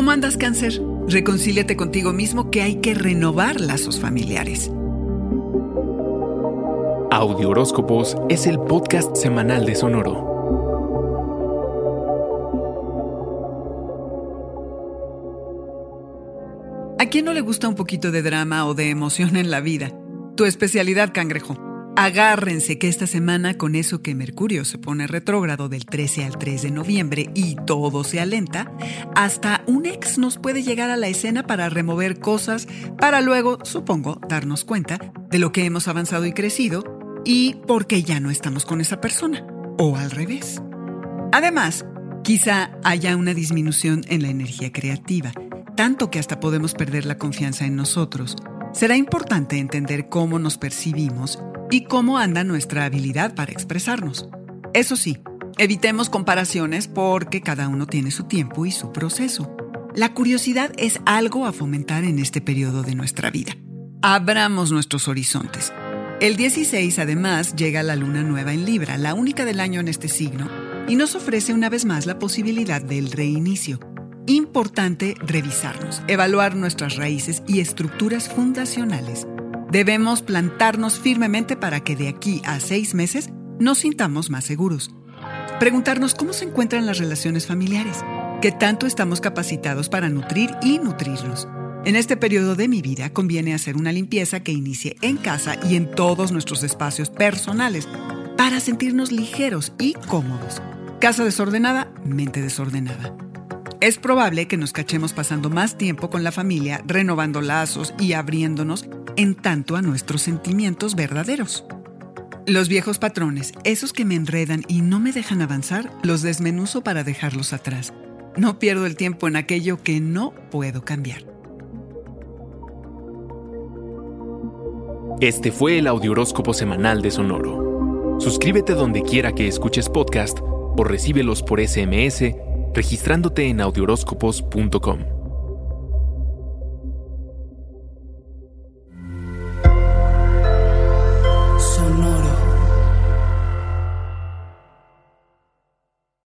¿Cómo andas cáncer? Reconcíliate contigo mismo que hay que renovar lazos familiares. Audio Horóscopos es el podcast semanal de Sonoro. ¿A quién no le gusta un poquito de drama o de emoción en la vida? Tu especialidad, cangrejo. Agárrense que esta semana con eso que Mercurio se pone retrógrado del 13 al 3 de noviembre y todo se alenta, hasta un ex nos puede llegar a la escena para remover cosas para luego, supongo, darnos cuenta de lo que hemos avanzado y crecido y por qué ya no estamos con esa persona, o al revés. Además, quizá haya una disminución en la energía creativa, tanto que hasta podemos perder la confianza en nosotros. Será importante entender cómo nos percibimos y cómo anda nuestra habilidad para expresarnos. Eso sí, evitemos comparaciones porque cada uno tiene su tiempo y su proceso. La curiosidad es algo a fomentar en este periodo de nuestra vida. Abramos nuestros horizontes el 16 además llega la luna nueva en Libra, la única del año en este signo, y nos ofrece una vez más la posibilidad del reinicio. Importante revisarnos, evaluar nuestras raíces y estructuras fundacionales. Debemos plantarnos firmemente para que de aquí a seis meses nos sintamos más seguros. Preguntarnos cómo se encuentran las relaciones familiares, qué tanto estamos capacitados para nutrir y nutrirlos en este periodo de mi vida conviene hacer una limpieza que inicie en casa y en todos nuestros espacios personales para sentirnos ligeros y cómodos. Casa desordenada, mente desordenada. Es probable que nos cachemos pasando más tiempo con la familia, renovando lazos y abriéndonos en tanto a nuestros sentimientos verdaderos. Los viejos patrones, esos que me enredan y no me dejan avanzar, los desmenuzo para dejarlos atrás. No pierdo el tiempo en aquello que no puedo cambiar. Este fue el Audioróscopo Semanal de Sonoro. Suscríbete donde quiera que escuches podcast o recíbelos por SMS registrándote en audioróscopos.com.